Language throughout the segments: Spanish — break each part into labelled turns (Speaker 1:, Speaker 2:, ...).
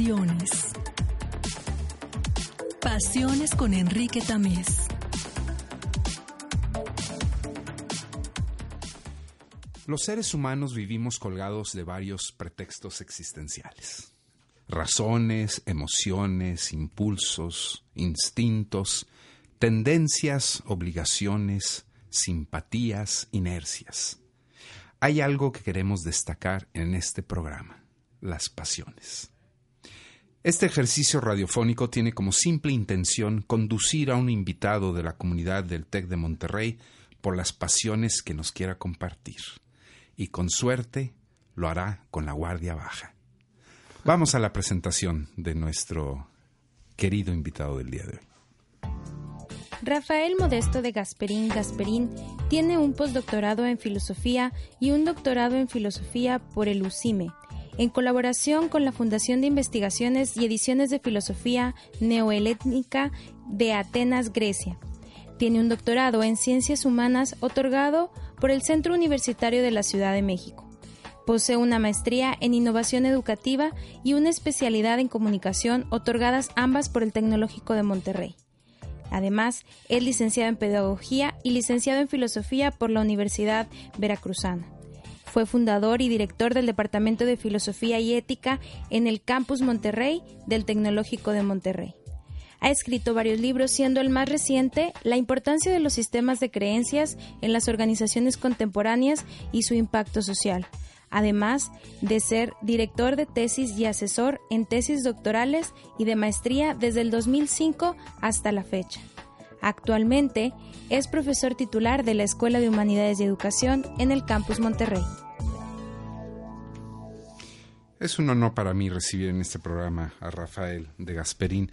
Speaker 1: Pasiones. Pasiones con Enrique Tamés.
Speaker 2: Los seres humanos vivimos colgados de varios pretextos existenciales. Razones, emociones, impulsos, instintos, tendencias, obligaciones, simpatías, inercias. Hay algo que queremos destacar en este programa, las pasiones. Este ejercicio radiofónico tiene como simple intención conducir a un invitado de la comunidad del TEC de Monterrey por las pasiones que nos quiera compartir. Y con suerte lo hará con la guardia baja. Vamos a la presentación de nuestro querido invitado del día de hoy.
Speaker 3: Rafael Modesto de Gasperín Gasperín tiene un postdoctorado en filosofía y un doctorado en filosofía por el UCIME, en colaboración con la Fundación de Investigaciones y Ediciones de Filosofía Neohelénica de Atenas, Grecia. Tiene un doctorado en Ciencias Humanas otorgado por el Centro Universitario de la Ciudad de México. Posee una maestría en Innovación Educativa y una especialidad en Comunicación otorgadas ambas por el Tecnológico de Monterrey. Además, es licenciado en Pedagogía y licenciado en Filosofía por la Universidad Veracruzana. Fue fundador y director del Departamento de Filosofía y Ética en el Campus Monterrey del Tecnológico de Monterrey. Ha escrito varios libros, siendo el más reciente La importancia de los sistemas de creencias en las organizaciones contemporáneas y su impacto social, además de ser director de tesis y asesor en tesis doctorales y de maestría desde el 2005 hasta la fecha. Actualmente es profesor titular de la Escuela de Humanidades y Educación en el Campus Monterrey.
Speaker 2: Es un honor para mí recibir en este programa a Rafael de Gasperín.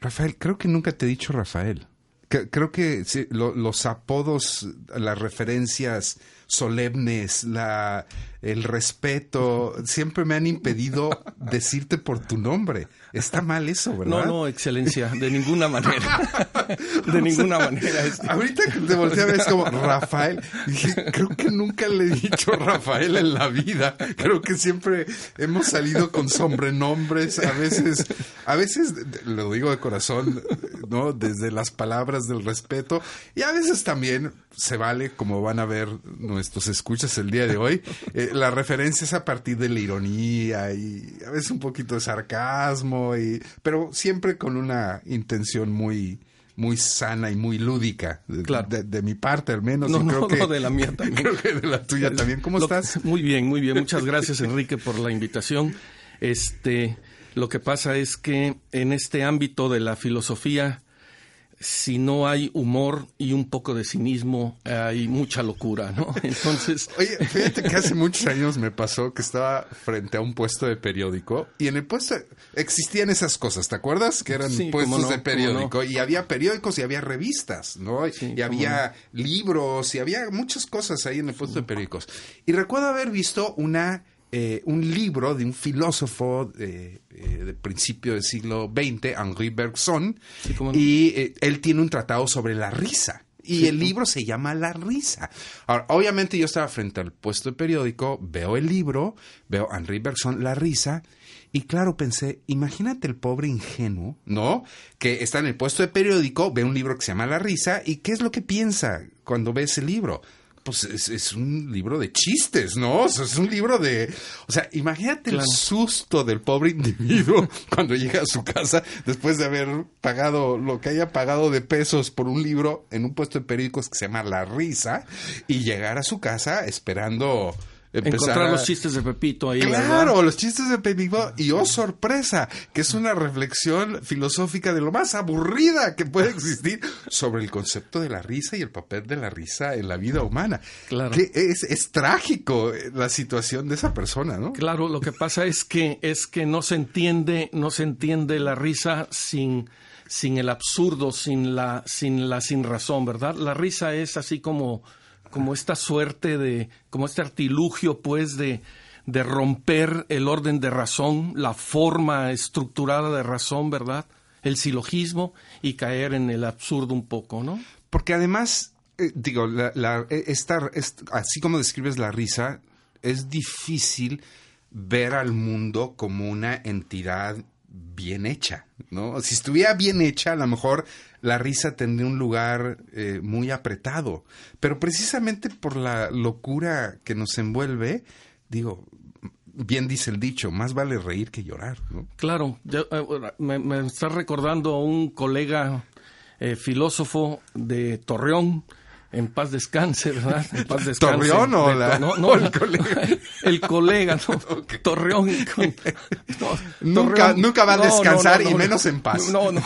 Speaker 2: Rafael, creo que nunca te he dicho Rafael. Creo que los apodos, las referencias solemnes, la, el respeto, siempre me han impedido decirte por tu nombre. Está mal eso, ¿verdad?
Speaker 4: No, no, excelencia, de ninguna manera. de ninguna manera.
Speaker 2: Ahorita que te volteé a ver es como Rafael. Dije, creo que nunca le he dicho Rafael en la vida. Creo que siempre hemos salido con sobrenombres. A veces, a veces, lo digo de corazón, ¿no? Desde las palabras del respeto. Y a veces también se vale, como van a ver nuestros escuchas el día de hoy, eh, la referencia es a partir de la ironía y a veces un poquito de sarcasmo, y, pero siempre con una intención muy muy sana y muy lúdica, de, de, mi parte al menos.
Speaker 4: No,
Speaker 2: creo
Speaker 4: no,
Speaker 2: que,
Speaker 4: no, de la mía también.
Speaker 2: Creo que de la tuya también. ¿Cómo
Speaker 4: Lo-
Speaker 2: estás?
Speaker 4: Muy bien, muy bien. Muchas gracias, Enrique, por la invitación. Este, lo que pasa es que en este ámbito de la filosofía, si no hay humor y un poco de cinismo, hay mucha locura, ¿no? Entonces,
Speaker 2: Oye, fíjate que hace muchos años me pasó que estaba frente a un puesto de periódico y en el puesto existían esas cosas, ¿te acuerdas? Que eran
Speaker 4: Sí,
Speaker 2: puestos
Speaker 4: no,
Speaker 2: de periódico y había periódicos y había revistas, ¿no?
Speaker 4: Sí,
Speaker 2: y había libros y había muchas cosas ahí en el puesto de periódicos. Y recuerdo haber visto una eh, un libro de un filósofo de, eh, del principio del siglo XX, Henri Bergson,
Speaker 4: Sí, cómo no.
Speaker 2: y eh, él tiene un tratado sobre la risa. Y el libro se llama La risa. Ahora, obviamente yo estaba frente al puesto de periódico, veo el libro, veo Henri Bergson, La risa, y claro, pensé, imagínate el pobre ingenuo, ¿no? Que está en el puesto de periódico, ve un libro que se llama La risa, y ¿qué es lo que piensa cuando ve ese libro? Pues es, es un libro de chistes, ¿no? O sea, es un libro de... O sea, imagínate
Speaker 4: Claro.
Speaker 2: el susto del pobre individuo cuando llega a su casa después de haber pagado lo que haya pagado de pesos por un libro en un puesto de periódicos que se llama La Risa y llegar a su casa esperando
Speaker 4: Encontrar los chistes de Pepito ahí.
Speaker 2: Claro, los chistes de Pepito. Y oh, sorpresa, que es una reflexión filosófica de lo más aburrida que puede existir sobre el concepto de la risa y el papel de la risa en la vida humana.
Speaker 4: Claro.
Speaker 2: Que es, es trágico eh, la situación de esa persona, ¿no?
Speaker 4: Claro, lo que pasa es que, es que no se entiende, no se entiende la risa sin sin el absurdo, sin la, sin la sin razón, ¿verdad? La risa es así como, como esta suerte de, como este artilugio, pues, de, de romper el orden de razón, la forma estructurada de razón, ¿verdad? El silogismo y caer en el absurdo un poco, ¿no?
Speaker 2: Porque además, eh, digo, la, la, e, así como describes la risa, es difícil ver al mundo como una entidad bien hecha, ¿no? Si estuviera bien hecha, a lo mejor la risa tendría un lugar eh, muy apretado, pero precisamente por la locura que nos envuelve, digo, bien dice el dicho, más vale reír que llorar.
Speaker 4: Claro, eh, me, me, está recordando a un colega eh, filósofo de Torreón, en paz descanse, ¿verdad? En paz descanse.
Speaker 2: ¿Torreón o, la,
Speaker 4: no, no, el colega? El colega, no. Okay. Torreón.
Speaker 2: No, nunca, Torreón. nunca va a descansar y menos en paz.
Speaker 4: No, no.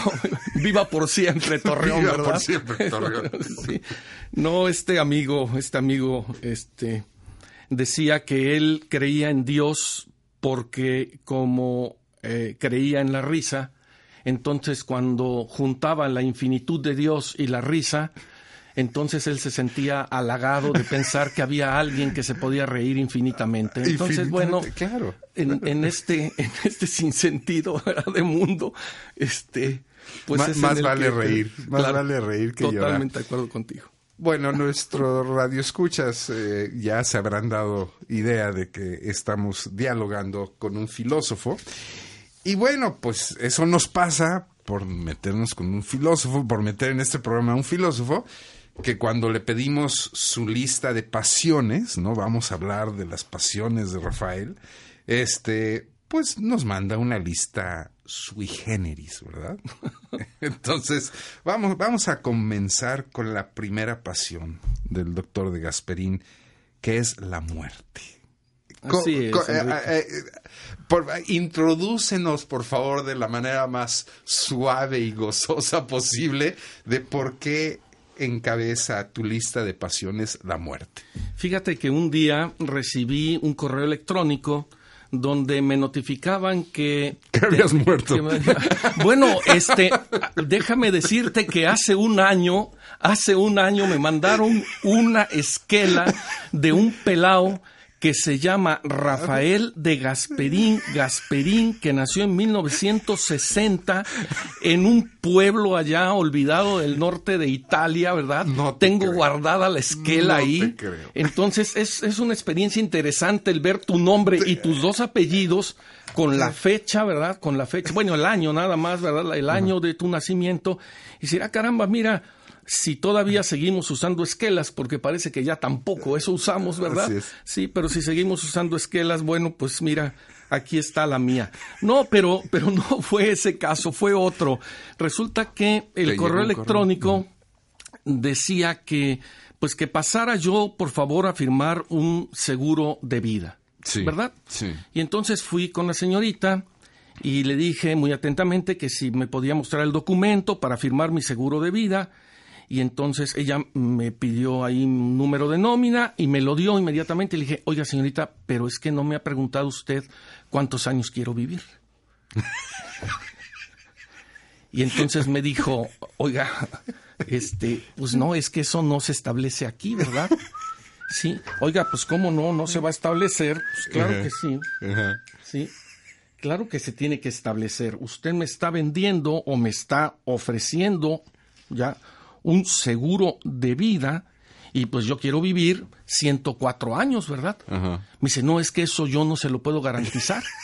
Speaker 4: Viva por siempre Torreón,
Speaker 2: Viva
Speaker 4: ¿verdad?
Speaker 2: por siempre Torreón.
Speaker 4: sí. No, este amigo, este amigo, este, decía que él creía en Dios porque como eh, creía en la risa, entonces cuando juntaba la infinitud de Dios y la risa, entonces él se sentía halagado de pensar que había alguien que se podía reír infinitamente. Entonces, bueno,
Speaker 2: claro.
Speaker 4: en, en, este, en este sinsentido de mundo, este, pues
Speaker 2: más,
Speaker 4: es
Speaker 2: más vale
Speaker 4: que-
Speaker 2: reír, más
Speaker 4: Claro,
Speaker 2: vale reír que llorar.
Speaker 4: Totalmente de acuerdo contigo.
Speaker 2: Bueno, nuestro radio escuchas eh, ya se habrán dado idea de que estamos dialogando con un filósofo. Y bueno, pues eso nos pasa por meternos con un filósofo, por meter en este programa a un filósofo, que cuando le pedimos su lista de pasiones, ¿no? Vamos a hablar de las pasiones de Rafael, este, pues nos manda una lista sui generis, ¿verdad? Entonces, vamos, vamos a comenzar con la primera pasión del doctor de Gasperín, que es la muerte. Co-
Speaker 4: Así es,
Speaker 2: co- eh, eh, eh, por- introdúcenos, por favor, de la manera más suave y gozosa posible de por qué encabeza tu lista de pasiones la muerte.
Speaker 4: Fíjate que un día recibí un correo electrónico donde me notificaban que
Speaker 2: Que habías muerto.
Speaker 4: que me- bueno, este, déjame decirte que hace un año, hace un año me mandaron una esquela de un pelao que se llama Rafael de Gasperín Gasperín, que nació en 1960 en un pueblo allá olvidado del norte de Italia, ¿verdad?
Speaker 2: No te
Speaker 4: Tengo
Speaker 2: creo.
Speaker 4: guardada la esquela
Speaker 2: No
Speaker 4: ahí.
Speaker 2: te creo.
Speaker 4: Entonces es, es una experiencia interesante el ver tu nombre y tus dos apellidos con la fecha, ¿verdad? Con la fecha, bueno, el año nada más, ¿verdad? El año de tu nacimiento. Y decir, ah, caramba, mira, si todavía seguimos usando esquelas, porque parece que ya tampoco eso usamos, ¿verdad? Sí, pero si seguimos usando esquelas, bueno, pues mira, aquí está la mía. No, pero, pero no fue ese caso, fue otro. Resulta que el correo electrónico decía que, pues que pasara yo, por favor, a firmar un seguro de vida.
Speaker 2: Sí,
Speaker 4: ¿Verdad?
Speaker 2: sí.
Speaker 4: Y entonces fui con la señorita y le dije muy atentamente que si me podía mostrar el documento para firmar mi seguro de vida. Y entonces ella me pidió ahí un número de nómina y me lo dio inmediatamente. Y le dije, oiga señorita, pero es que no me ha preguntado usted cuántos años quiero vivir. Y entonces me dijo, oiga, este, pues no, es que eso no se establece aquí, ¿verdad? Sí, oiga, pues cómo no, no se va a establecer. Pues claro que sí, sí. Claro que se tiene que establecer. Usted me está vendiendo o me está ofreciendo ya un seguro de vida y pues yo quiero vivir 104 años, ¿verdad?
Speaker 2: Ajá.
Speaker 4: Me dice, no, es que eso yo no se lo puedo garantizar.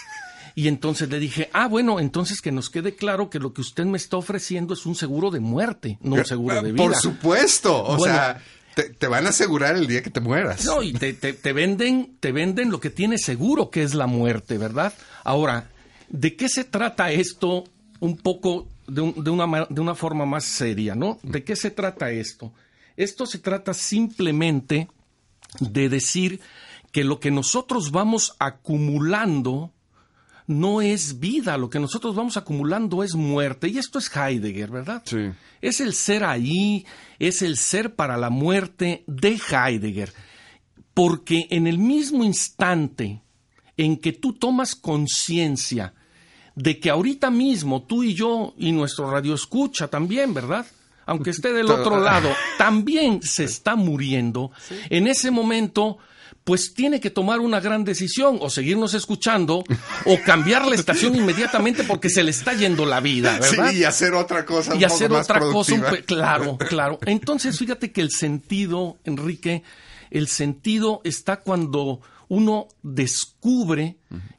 Speaker 4: Y entonces le dije, ah, bueno, entonces que nos quede claro que lo que usted me está ofreciendo es un seguro de muerte, no un seguro de vida.
Speaker 2: Por supuesto, o
Speaker 4: Bueno.
Speaker 2: sea, te, te van a asegurar el día que te mueras.
Speaker 4: No, y te, te- te venden, te venden lo que tiene seguro que es la muerte, ¿verdad? Ahora, ¿de qué se trata esto un poco de, un- de una, de una forma más seria, ¿no? ¿De qué se trata esto? Esto se trata simplemente de decir que lo que nosotros vamos acumulando no es vida, lo que nosotros vamos acumulando es muerte. Y esto es Heidegger, ¿verdad?
Speaker 2: Sí.
Speaker 4: Es el ser ahí, es el ser para la muerte de Heidegger. Porque en el mismo instante en que tú tomas conciencia de que ahorita mismo tú y yo y nuestro radio escucha también, ¿verdad? Aunque esté del otro lado, también se está muriendo. En ese momento pues tiene que tomar una gran decisión, o seguirnos escuchando, o cambiar la estación inmediatamente porque se le está yendo la vida, ¿verdad?
Speaker 2: Sí, y hacer otra cosa.
Speaker 4: Y hacer otra cosa, claro, claro. Entonces, fíjate que el sentido, Enrique, el sentido está cuando uno descubre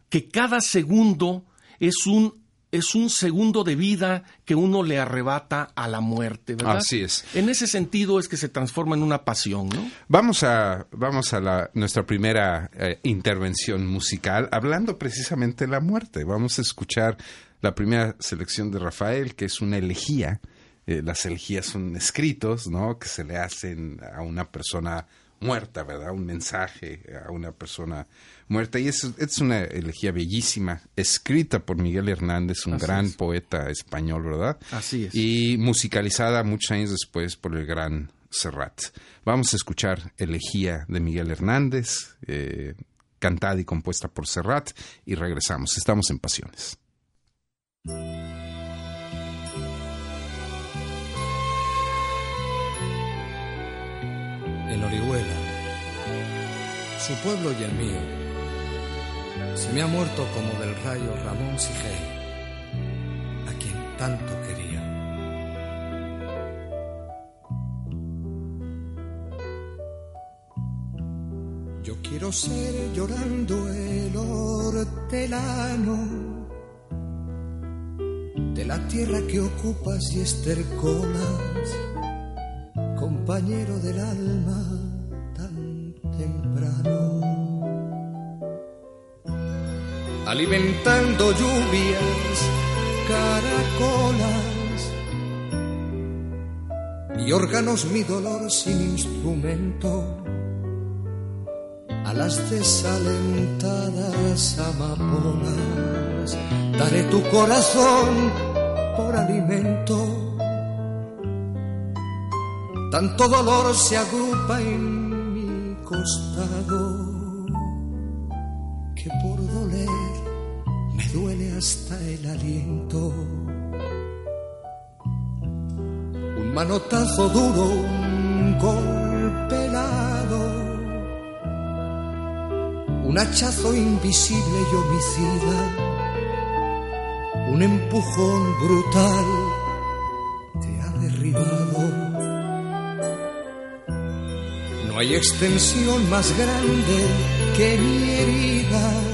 Speaker 4: que cada segundo es un es un segundo de vida que uno le arrebata a la muerte, ¿verdad?
Speaker 2: Así es.
Speaker 4: En ese sentido es que se transforma en una pasión, ¿no?
Speaker 2: Vamos a, vamos a la, nuestra primera eh, intervención musical hablando precisamente de la muerte. Vamos a escuchar la primera selección de Rafael, que es una elegía. Eh, las elegías son escritos, ¿no? Que se le hacen a una persona muerta, ¿verdad? Un mensaje a una persona muerta. Y es, es una elegía bellísima, escrita por Miguel Hernández, un gran poeta español, ¿verdad?
Speaker 4: Así es.
Speaker 2: Y musicalizada muchos años después por el gran Serrat. Vamos a escuchar Elegía de Miguel Hernández, eh, cantada y compuesta por Serrat, y regresamos. Estamos en Pasiones.
Speaker 5: En Orihuela, su pueblo y el mío, se me ha muerto como del rayo Ramón Sigel, a quien tanto quería. Yo quiero ser llorando el hortelano de la tierra que ocupas y estercolas, compañero del alma tan temprano alimentando lluvias, caracolas y órganos mi dolor sin instrumento. A las desalentadas amapolas daré tu corazón por alimento. Tanto dolor se agrupa en mi costado el aliento. Un manotazo duro, un golpe helado, un hachazo invisible y homicida, un empujón brutal te ha derribado. No hay extensión más grande que mi herida.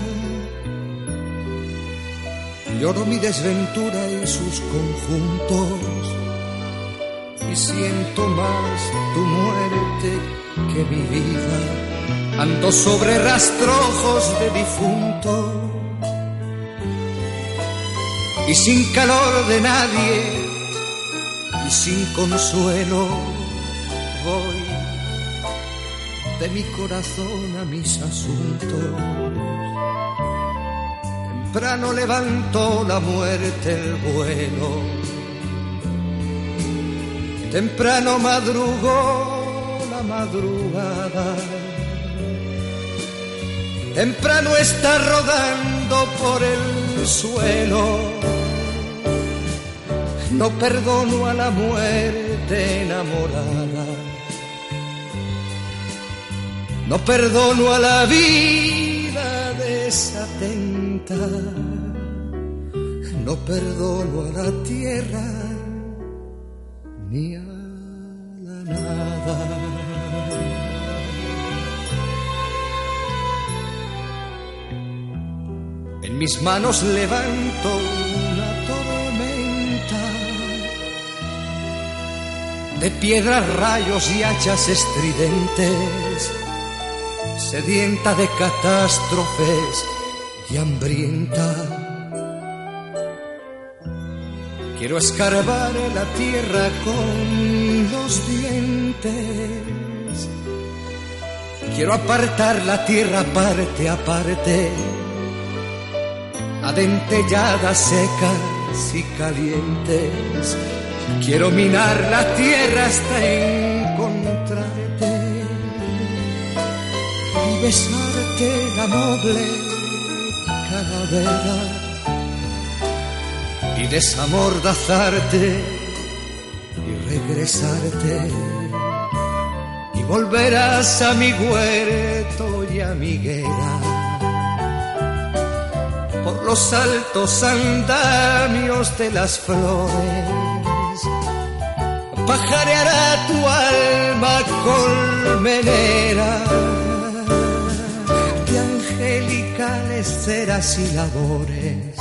Speaker 5: Lloro mi desventura y sus conjuntos y siento más tu muerte que mi vida. Ando sobre rastrojos de difunto y sin calor de nadie y sin consuelo voy de mi corazón a mis asuntos. Temprano levantó la muerte el vuelo, temprano madrugó la madrugada, temprano está rodando por el suelo. No perdono a la muerte enamorada. No perdono a la vida no perdono a la tierra ni a la nada. En mis manos levanto una tormenta de piedras, rayos y hachas estridentes sedienta de catástrofes y hambrienta. Quiero escarbar la tierra con los dientes Quiero apartar la tierra parte a parte, adentelladas, secas y calientes. Quiero minar la tierra hasta encontrarte y besarte la noble y desamordazarte y regresarte y volverás a mi huerto y a mi guerra por los altos andamios de las flores pajareará tu alma colmenera ceras y labores.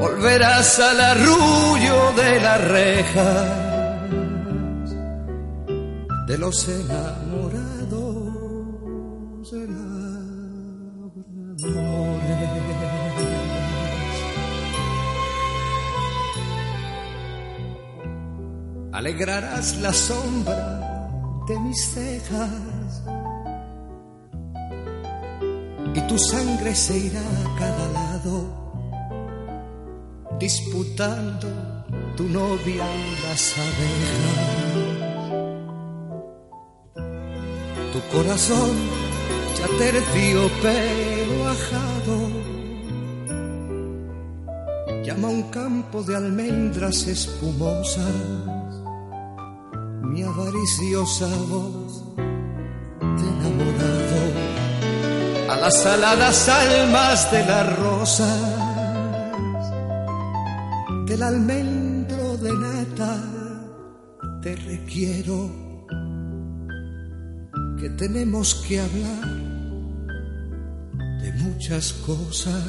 Speaker 5: Volverás al arrullo de las rejas de los enamorados de Alegrarás la sombra de mis cejas y tu sangre se irá a cada lado disputando tu novia y las abejas. Tu corazón ya tercio pero ajado llama un campo de almendras espumosas mi avariciosa voz las aladas almas de las rosas del almendro de nata te requiero que tenemos que hablar de muchas cosas.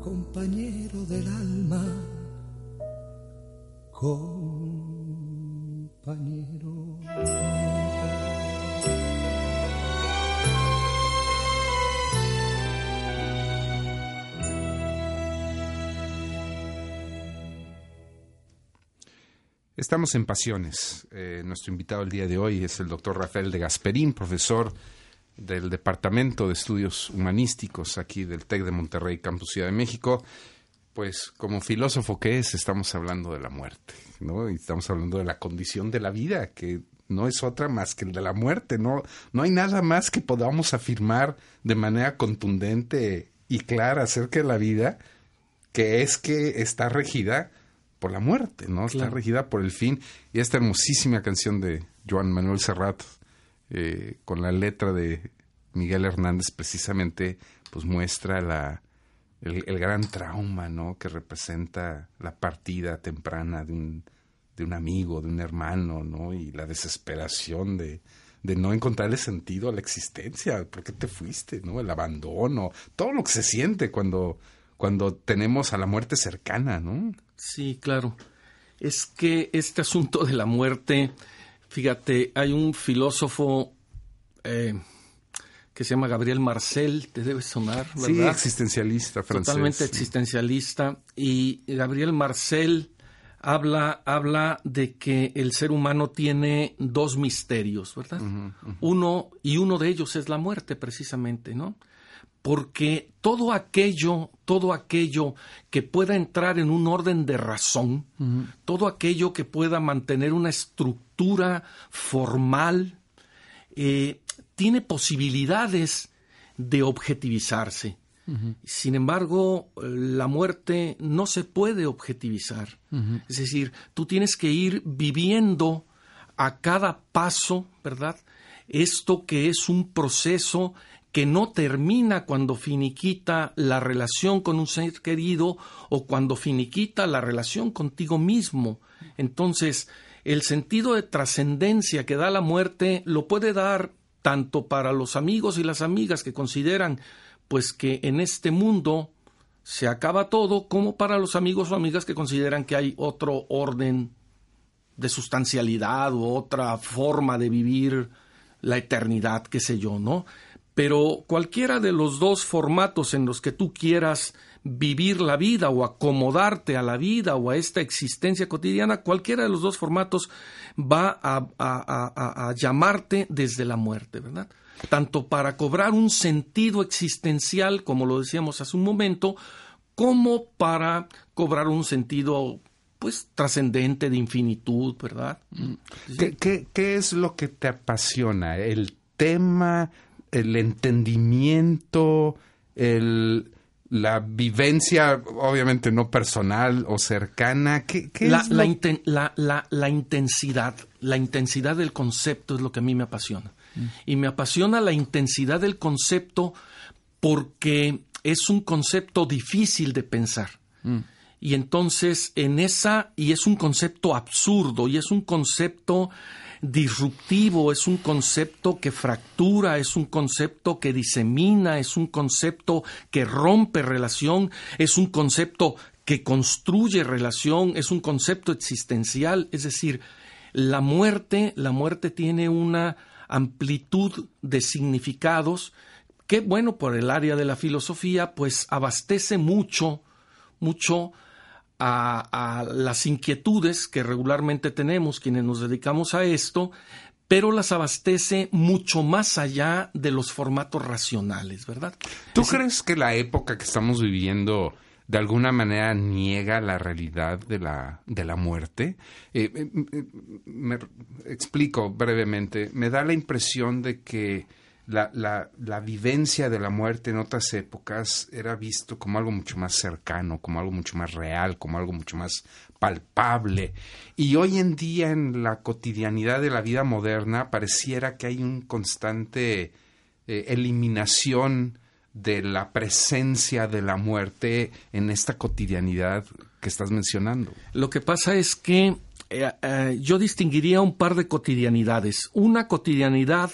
Speaker 5: Compañero del alma compañero
Speaker 2: Estamos en Pasiones. Eh, nuestro invitado el día de hoy es el doctor Rafael de Gasperín, profesor del Departamento de Estudios Humanísticos aquí del TEC de Monterrey, Campus Ciudad de México. Pues como filósofo que es, estamos hablando de la muerte, ¿no? Y estamos hablando de la condición de la vida, que no es otra más que el de la muerte, ¿no? No hay nada más que podamos afirmar de manera contundente y clara acerca de la vida, que es que está regida por la muerte, ¿no? Está regida por el fin. Y esta hermosísima canción de Joan Manuel Serrat, eh, con la letra de Miguel Hernández, precisamente, pues muestra la, el, gran trauma, ¿no? Que representa la partida temprana de un, de un amigo, de un hermano, ¿no? Y la desesperación de, de no encontrarle sentido a la existencia. ¿Por qué te fuiste, no? El abandono, todo lo que se siente cuando, cuando tenemos a la muerte cercana, ¿no?
Speaker 4: Sí, claro. Es que este asunto de la muerte, fíjate, hay un filósofo eh, que se llama Gabriel Marcel, te debe sonar, ¿verdad?
Speaker 2: Sí, existencialista francés.
Speaker 4: Totalmente existencialista. Y Gabriel Marcel habla, habla de que el ser humano tiene dos misterios, ¿verdad? Uno, y uno de ellos es la muerte, precisamente, ¿no? Porque todo aquello, todo aquello que pueda entrar en un orden de razón, todo aquello que pueda mantener una estructura formal, eh, tiene posibilidades de objetivizarse. Sin embargo, la muerte no se puede objetivizar. Es decir, tú tienes que ir viviendo a cada paso, ¿verdad? Esto que es un proceso que no termina cuando finiquita la relación con un ser querido o cuando finiquita la relación contigo mismo. Entonces, el sentido de trascendencia que da la muerte lo puede dar tanto para los amigos y las amigas que consideran pues que en este mundo se acaba todo, como para los amigos o amigas que consideran que hay otro orden de sustancialidad u otra forma de vivir la eternidad, qué sé yo, ¿no? Pero cualquiera de los dos formatos en los que tú quieras vivir la vida o acomodarte a la vida o a esta existencia cotidiana, cualquiera de los dos formatos va a, llamarte desde la muerte, ¿verdad? Tanto para cobrar un sentido existencial, como lo decíamos hace un momento, como para cobrar un sentido pues trascendente de infinitud, ¿verdad?
Speaker 2: ¿Qué, qué, es lo que te apasiona? ¿El tema, el entendimiento, el, la vivencia, obviamente no personal o cercana? ¿Qué,
Speaker 4: la, es la, la, la, intensidad, la intensidad del concepto es lo que a mí me apasiona. Mm. Y me apasiona la intensidad del concepto porque es un concepto difícil de pensar. Mm. Y entonces en esa, y es un concepto absurdo, y es un concepto disruptivo, es un concepto que fractura, es un concepto que disemina, es un concepto que rompe relación, es un concepto que construye relación, es un concepto existencial, es decir, la muerte, la muerte tiene una amplitud de significados que, bueno, por el área de la filosofía, pues abastece mucho, mucho a, las inquietudes que regularmente tenemos quienes nos dedicamos a esto, pero las abastece mucho más allá de los formatos racionales, ¿verdad?
Speaker 2: ¿Tú crees que la época que estamos viviendo de alguna manera niega la realidad de la, de la muerte? Eh, eh, eh, me explico brevemente. Me da la impresión de que la, la, vivencia de la muerte en otras épocas era visto como algo mucho más cercano, como algo mucho más real, como algo mucho más palpable. Y hoy en día en la cotidianidad de la vida moderna pareciera que hay un constante eh, eliminación de la presencia de la muerte en esta cotidianidad que estás mencionando.
Speaker 4: Lo que pasa es que eh, eh, yo distinguiría un par de cotidianidades. Una cotidianidad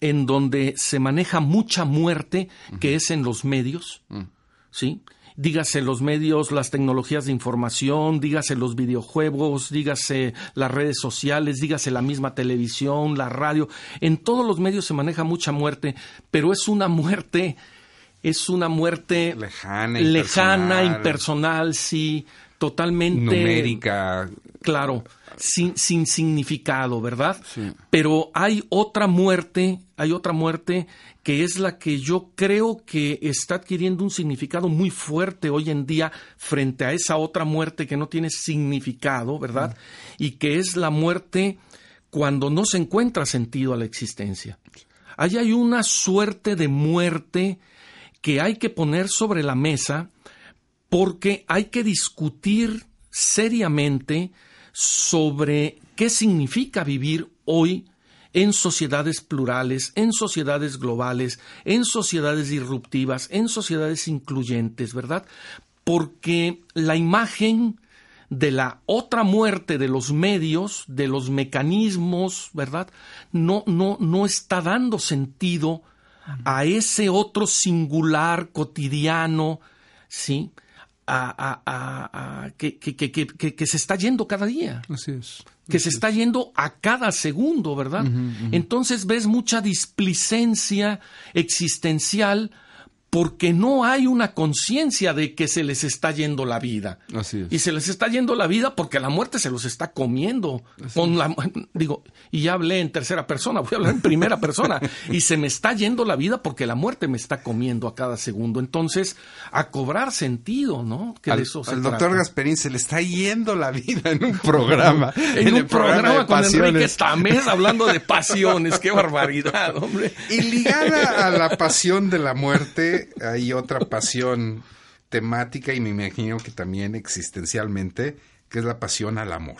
Speaker 4: en donde se maneja mucha muerte, que es en los medios, mm. ¿sí? Dígase los medios, las tecnologías de información, dígase los videojuegos, dígase las redes sociales, dígase la misma televisión, la radio. En todos los medios se maneja mucha muerte, pero es una muerte, es una muerte
Speaker 2: lejana,
Speaker 4: lejana impersonal sí, totalmente
Speaker 2: numérica.
Speaker 4: Claro, sin, sin significado, ¿verdad? Pero hay otra muerte, hay otra muerte que es la que yo creo que está adquiriendo un significado muy fuerte hoy en día frente a esa otra muerte que no tiene significado, ¿verdad? Y que es la muerte cuando no se encuentra sentido a la existencia. Ahí hay una suerte de muerte que hay que poner sobre la mesa porque hay que discutir seriamente sobre qué significa vivir hoy en sociedades plurales, en sociedades globales, en sociedades disruptivas, en sociedades incluyentes, ¿verdad? Porque la imagen de la otra muerte de los medios, de los mecanismos, ¿verdad? No, no, no está dando sentido a ese otro singular cotidiano, ¿sí? A, que, que, se está yendo cada día.
Speaker 2: Así es.
Speaker 4: Que se está yendo a cada segundo, ¿verdad? Entonces ves mucha displicencia existencial porque no hay una conciencia de que se les está yendo la vida.
Speaker 2: Así es.
Speaker 4: Y se les está yendo la vida porque la muerte se los está comiendo. Con la, digo, y ya hablé en tercera persona, voy a hablar en primera persona. y se me está yendo la vida porque la muerte me está comiendo a cada segundo. Entonces, a cobrar sentido, ¿no?
Speaker 2: Que al, doctor Gasperín se le está yendo la vida en un programa.
Speaker 4: en, un programa, con Enrique Tamés hablando de pasiones. Qué barbaridad, hombre.
Speaker 2: Y ligada a la pasión de la muerte hay otra pasión temática y me imagino que también existencialmente, que es la pasión al amor.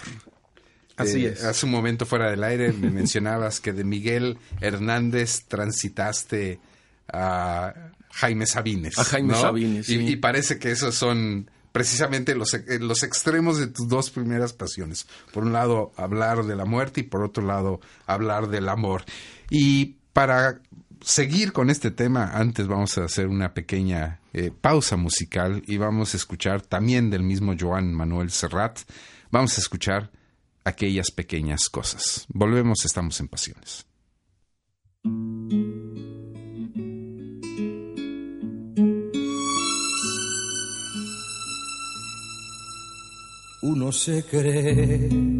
Speaker 4: Así eh, es.
Speaker 2: Hace un momento fuera del aire me mencionabas que de Miguel Hernández transitaste a Jaime Sabines.
Speaker 4: A Jaime Sabines.
Speaker 2: Y, parece que esos son precisamente los, eh, los extremos de tus dos primeras pasiones. Por un lado, hablar de la muerte y por otro lado, hablar del amor. Y para seguir con este tema, antes vamos a hacer una pequeña eh, pausa musical y vamos a escuchar también del mismo Joan Manuel Serrat, vamos a escuchar aquellas pequeñas cosas. Volvemos, estamos en Pasiones.
Speaker 5: Uno se cree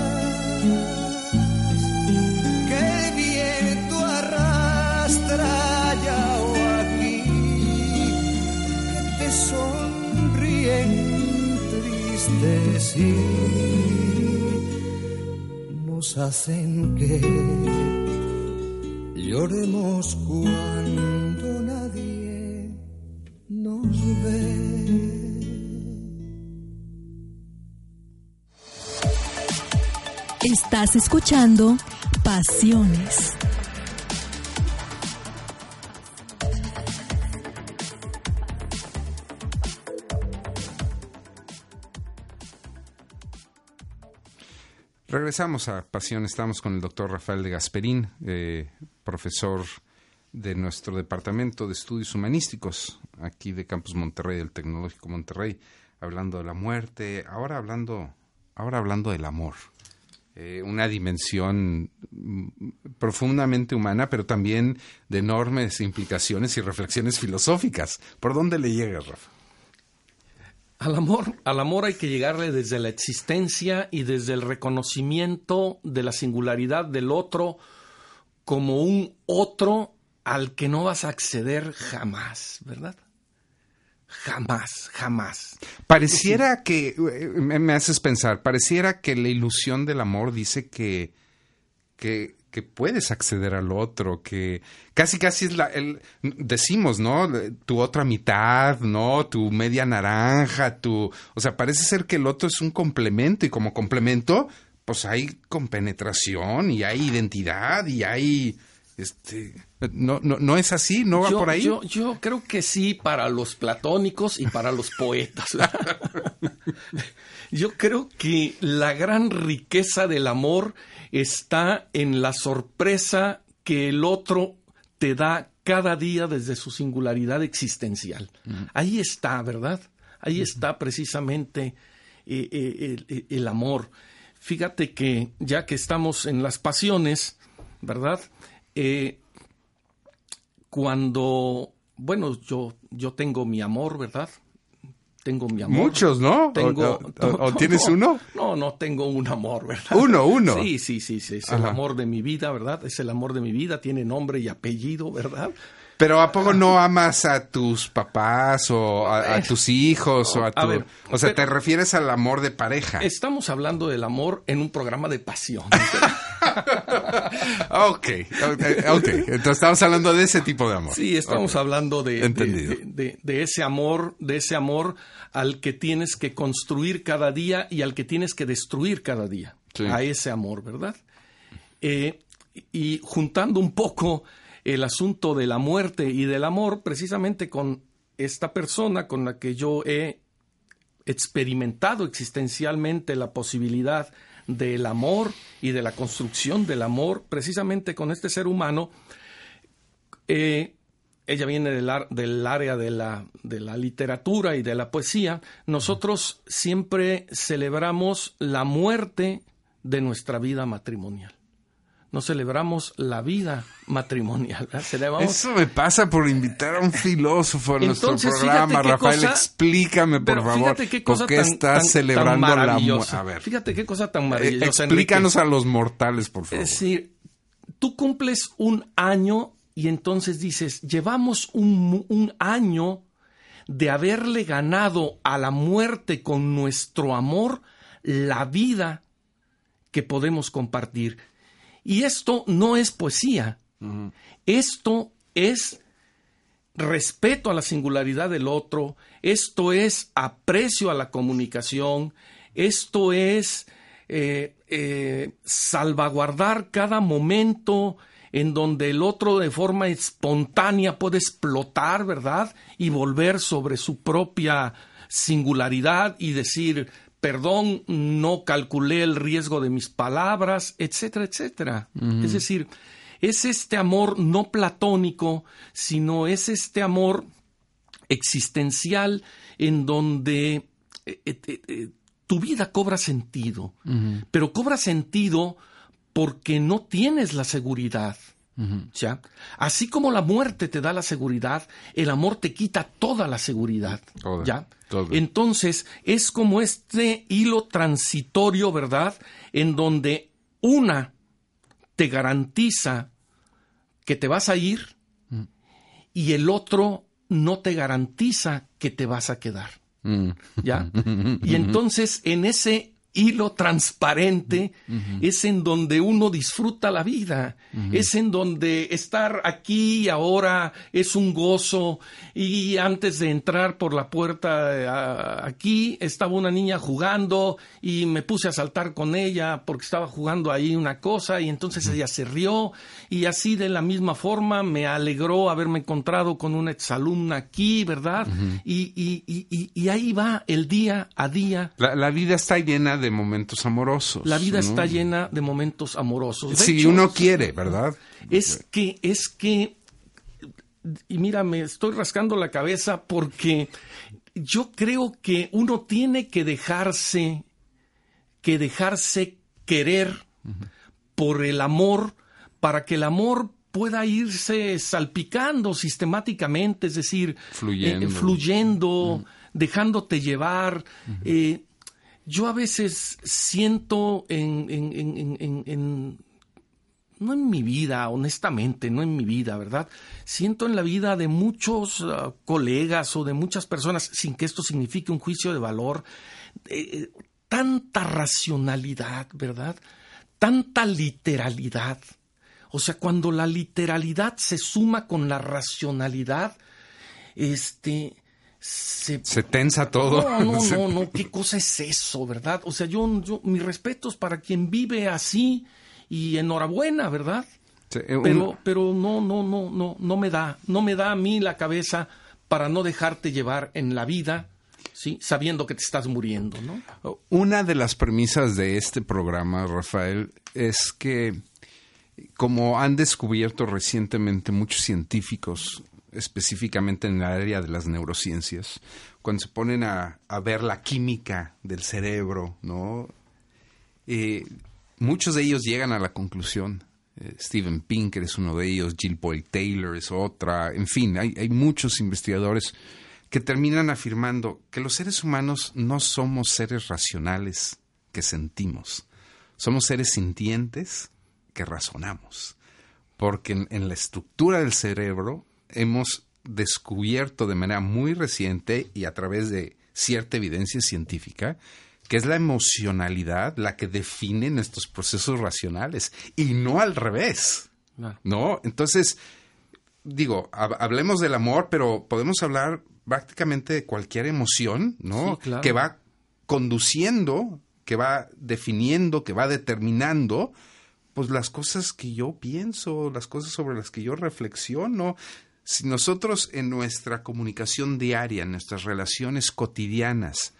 Speaker 5: y nos hacen que lloremos cuando nadie nos ve.
Speaker 1: Estás escuchando Pasiones.
Speaker 2: Regresamos a Pasión. Estamos con el doctor Rafael de Gasperín, eh, profesor de nuestro Departamento de Estudios Humanísticos, aquí de Campus Monterrey, del Tecnológico Monterrey, hablando de la muerte, ahora hablando, ahora hablando del amor. Eh, una dimensión profundamente humana, pero también de enormes implicaciones y reflexiones filosóficas. ¿Por dónde le llega, Rafa?
Speaker 4: Al amor, al amor hay que llegarle desde la existencia y desde el reconocimiento de la singularidad del otro como un otro al que no vas a acceder jamás, ¿verdad? Jamás, jamás.
Speaker 2: Pareciera que, eh, me, me haces pensar, pareciera que la ilusión del amor dice que, que, que puedes acceder al otro, que casi casi es la, el, decimos, ¿no? Tu otra mitad, ¿no? Tu media naranja, tu, o sea, parece ser que el otro es un complemento y como complemento, pues hay compenetración y hay identidad y hay, este, no, no, no es así, no va
Speaker 4: yo,
Speaker 2: por ahí.
Speaker 4: Yo, yo creo que sí para los platónicos y para los poetas. yo creo que la gran riqueza del amor está en la sorpresa que el otro te da cada día desde su singularidad existencial. Ahí está, ¿verdad? Ahí está precisamente eh, eh, el, el amor. Fíjate que ya que estamos en las pasiones, ¿verdad? Eh, cuando, bueno, yo, yo tengo mi amor, ¿verdad? Tengo mi amor.
Speaker 2: Muchos, ¿no?
Speaker 4: Tengo,
Speaker 2: o, o- o tienes uno?
Speaker 4: No, no tengo un amor, ¿verdad?
Speaker 2: Uno, uno.
Speaker 4: Sí, sí, sí, sí, es el amor de mi vida, ¿verdad? Es el amor de mi vida, tiene nombre y apellido, ¿verdad?
Speaker 2: Pero ¿a poco no amas a tus papás o a, a tus hijos o a
Speaker 4: A
Speaker 2: tu...
Speaker 4: ver,
Speaker 2: o sea, te refieres al amor de pareja.
Speaker 4: Estamos hablando del amor en un programa de pasión.
Speaker 2: ok, ok. Entonces estamos hablando de ese tipo de amor.
Speaker 4: Sí, estamos hablando de, de,
Speaker 2: Entendido.
Speaker 4: de- de- de ese amor, de ese amor al que tienes que construir cada día y al que tienes que destruir cada día.
Speaker 2: Sí.
Speaker 4: A ese amor, ¿verdad? Eh, y juntando un poco el asunto de la muerte y del amor, precisamente con esta persona con la que yo he experimentado existencialmente la posibilidad del amor y de la construcción del amor, precisamente con este ser humano, eh, ella viene del, ar- del área de la, de la literatura y de la poesía, nosotros siempre celebramos la muerte de nuestra vida matrimonial. No celebramos la vida matrimonial,
Speaker 2: Eso me pasa por invitar a un filósofo a nuestro programa. Rafael,
Speaker 4: cosa-
Speaker 2: explícame, por
Speaker 4: Pero
Speaker 2: favor.
Speaker 4: qué cosa
Speaker 2: ¿Por qué
Speaker 4: tan,
Speaker 2: estás
Speaker 4: tan- tan
Speaker 2: celebrando la muerte?
Speaker 4: maravillosa.
Speaker 2: A ver,
Speaker 4: Fíjate qué cosa tan
Speaker 2: eh,
Speaker 4: maravillosa.
Speaker 2: explícanos
Speaker 4: Enrique.
Speaker 2: a los mortales, por favor.
Speaker 4: Es decir, tú cumples un año y entonces dices, llevamos un, un año de haberle ganado a la muerte con nuestro amor la vida que podemos compartir. Y esto no es poesía, esto es respeto a la singularidad del otro, esto es aprecio a la comunicación, esto es eh, eh, salvaguardar cada momento en donde el otro de forma espontánea puede explotar, ¿verdad? Y volver sobre su propia singularidad y decir, perdón, no calculé el riesgo de mis palabras, etcétera, etcétera. Es decir, es este amor no platónico, sino es este amor existencial en donde eh, eh, eh, tu vida cobra sentido, pero cobra sentido porque no tienes la seguridad. ¿ya? Así como la muerte te da la seguridad, el amor te quita toda la seguridad. ¿ya? Entonces, es como este hilo transitorio, ¿verdad? En donde una te garantiza que te vas a ir y el otro no te garantiza que te vas a quedar. Mm. ¿Ya? Y entonces en ese hilo transparente es en donde uno disfruta la vida, es en donde estar aquí y ahora es un gozo. Y antes de entrar por la puerta eh, aquí estaba una niña jugando y me puse a saltar con ella porque estaba jugando ahí una cosa y entonces ella se rió y así de la misma forma me alegró haberme encontrado con una exalumna aquí, ¿verdad? y, y, ahí va el día a día.
Speaker 2: La, vida está llena de momentos amorosos.
Speaker 4: La vida está llena de momentos amorosos.
Speaker 2: si uno quiere, ¿verdad?
Speaker 4: Es que, es que, y mira, me estoy rascando la cabeza porque yo creo que uno tiene que dejarse, que dejarse querer por el amor para que el amor pueda irse salpicando sistemáticamente, es decir, fluyendo, eh, dejándote llevar. Eh, yo a veces siento en, no en mi vida, honestamente, no en mi vida, ¿verdad? Siento en la vida de muchos ah, colegas o de muchas personas, sin que esto signifique un juicio de valor, eh, tanta racionalidad, ¿verdad? Tanta literalidad o sea, cuando la literalidad se suma con la racionalidad, este,
Speaker 2: se, tensa todo.
Speaker 4: No, no, no, no, ¿qué cosa es eso, verdad? O sea, yo, yo, mis respetos para quien vive así y enhorabuena, ¿verdad? Eh, pero, pero no, no, no, no, no me da, no me da a mí la cabeza para no dejarte llevar en la vida, ¿sí? sabiendo que te estás muriendo, ¿no?
Speaker 2: Una de las premisas de este programa, Rafael, es que como han descubierto recientemente muchos científicos, específicamente en el área de las neurociencias, cuando se ponen a, ver la química del cerebro, ¿no? Eh, muchos de ellos llegan a la conclusión. Eh, Steven Pinker es uno de ellos, Jill Boyle Taylor es otra, en fin, hay, hay muchos investigadores que terminan afirmando que los seres humanos no somos seres racionales que sentimos, somos seres sintientes que razonamos, porque en, la estructura del cerebro hemos descubierto de manera muy reciente y a través de cierta evidencia científica que es la emocionalidad la que define nuestros procesos racionales y no al revés. No, entonces digo, hablemos del amor, pero podemos hablar prácticamente de cualquier emoción, ¿no? Que va conduciendo, que va definiendo, que va determinando pues las cosas que yo pienso, las cosas sobre las que yo reflexiono. Si nosotros en nuestra comunicación diaria, en nuestras relaciones cotidianas,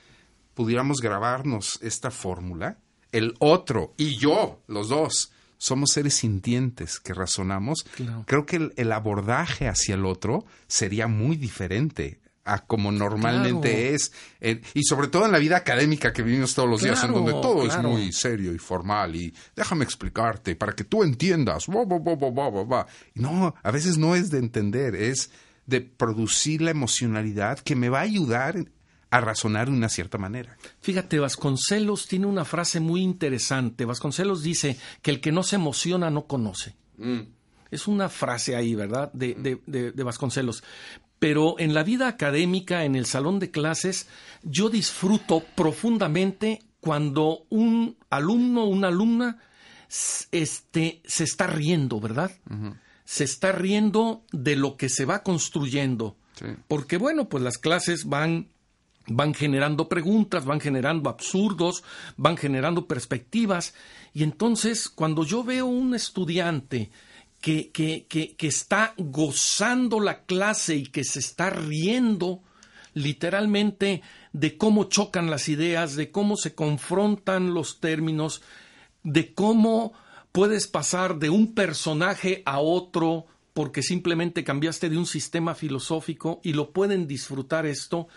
Speaker 2: pudiéramos grabarnos esta fórmula, el otro y yo, los dos, somos seres sintientes que razonamos, creo que el, abordaje hacia el otro sería muy diferente a como normalmente es, y sobre todo en la vida académica que vivimos todos los días, en donde todo es muy serio y formal, y déjame explicarte para que tú entiendas. no, a veces no es de entender, es de producir la emocionalidad que me va a ayudar a razonar de una cierta manera.
Speaker 4: Fíjate, Vasconcelos tiene una frase muy interesante. Vasconcelos dice que el que no se emociona no conoce. Mm. es una frase ahí, ¿verdad? De, de, de, Vasconcelos. Pero en la vida académica, en el salón de clases, yo disfruto profundamente cuando un alumno o una alumna este, se está riendo, ¿verdad? Se está riendo de lo que se va construyendo. Porque bueno, pues las clases van van generando preguntas, van generando absurdos, van generando perspectivas. Y entonces, cuando yo veo un estudiante que, que, que, está gozando la clase y que se está riendo literalmente de cómo chocan las ideas, de cómo se confrontan los términos, de cómo puedes pasar de un personaje a otro porque simplemente cambiaste de un sistema filosófico y lo pueden disfrutar esto,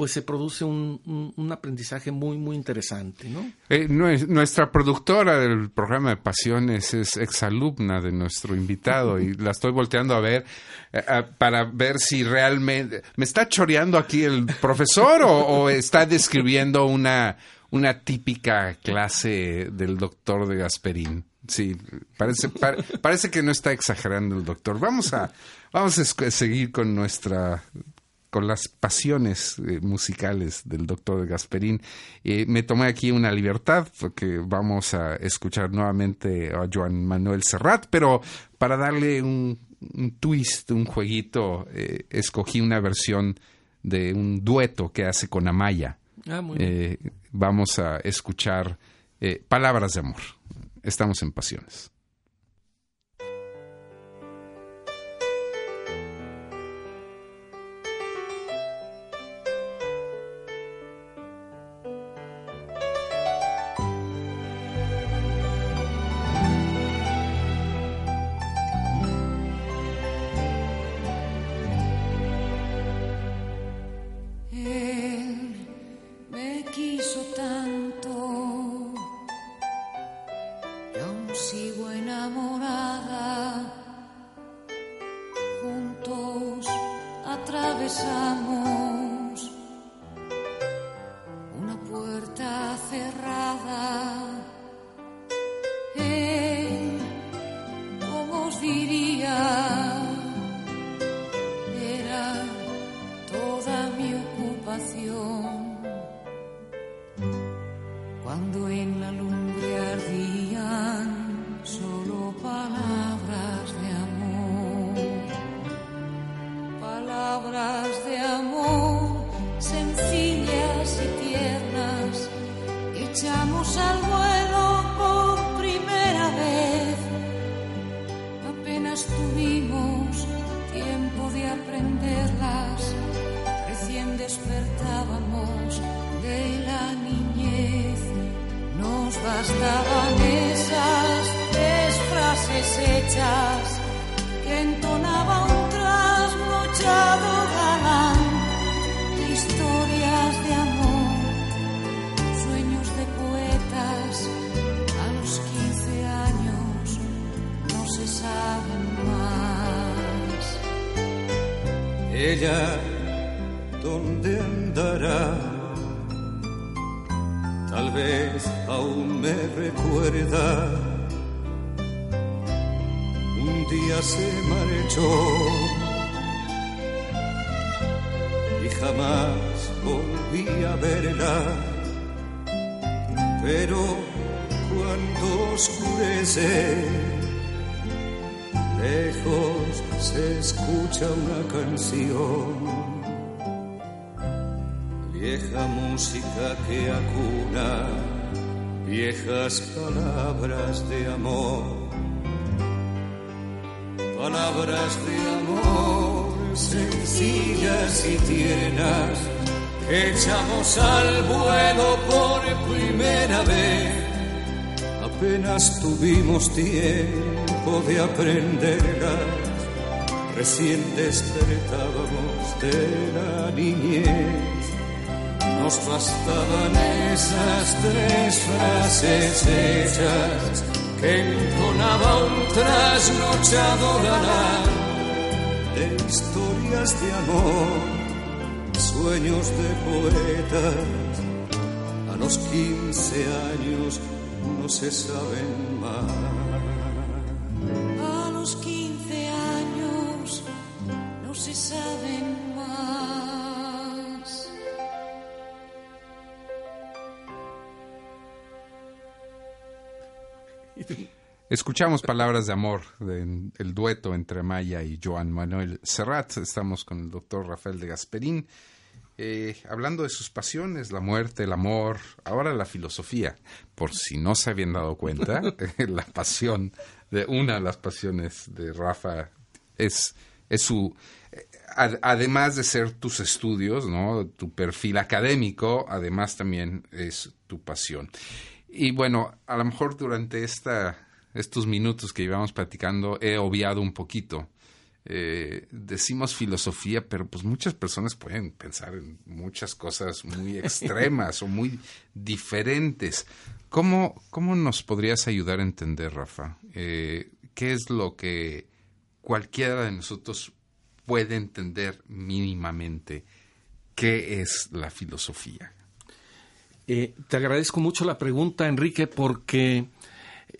Speaker 4: pues se produce un, un, aprendizaje muy, muy interesante, ¿no?
Speaker 2: Eh, nuestra productora del programa de Pasiones es exalumna de nuestro invitado y la estoy volteando a ver eh, para ver si realmente... ¿Me está choreando aquí el profesor o, está describiendo una, una típica clase del doctor de Gasperín? Sí, parece, parece que no está exagerando el doctor. Vamos a, vamos a seguir con nuestra con las pasiones eh, musicales del doctor Gasperín. Eh, me tomé aquí una libertad porque vamos a escuchar nuevamente a Joan Manuel Serrat, pero para darle un, twist, un jueguito, eh, escogí una versión de un dueto que hace con Amaya. Ah, vamos a escuchar Palabras de Amor. Estamos en Pasiones. sigo enamorada.
Speaker 6: Juntos atravesamos vieja música que acuna viejas palabras de amor, palabras de amor sencillas y tiernas echamos al vuelo por primera vez. Apenas tuvimos tiempo de aprenderlas recién despertábamos de la niñez. Nos bastaban esas tres frases hechas que entonaba un trasnochado galán de historias de amor, sueños de poetas. A los quince años no se saben más.
Speaker 7: A los quince
Speaker 6: si saben más.
Speaker 2: Escuchamos palabras de amor del el dueto entre Maya y Joan Manuel Serrat. Estamos con el doctor Rafael de Gasperín, eh, hablando de sus pasiones, la muerte, el amor, ahora la filosofía. Por si no se habían dado cuenta, la pasión de una de las pasiones de Rafa es, es su eh, ad- además de ser tus estudios, ¿no? Tu perfil académico, además también es tu pasión. Y bueno, a lo mejor durante esta, estos minutos que llevamos platicando he obviado un poquito. Eh, decimos filosofía, pero pues muchas personas pueden pensar en muchas cosas muy extremas o muy diferentes. ¿Cómo, ¿Cómo nos podrías ayudar a entender, Rafa? Eh, ¿Qué es lo que cualquiera de nosotros puede entender mínimamente? ¿Qué es la filosofía?
Speaker 4: Eh, te agradezco mucho la pregunta, Enrique, porque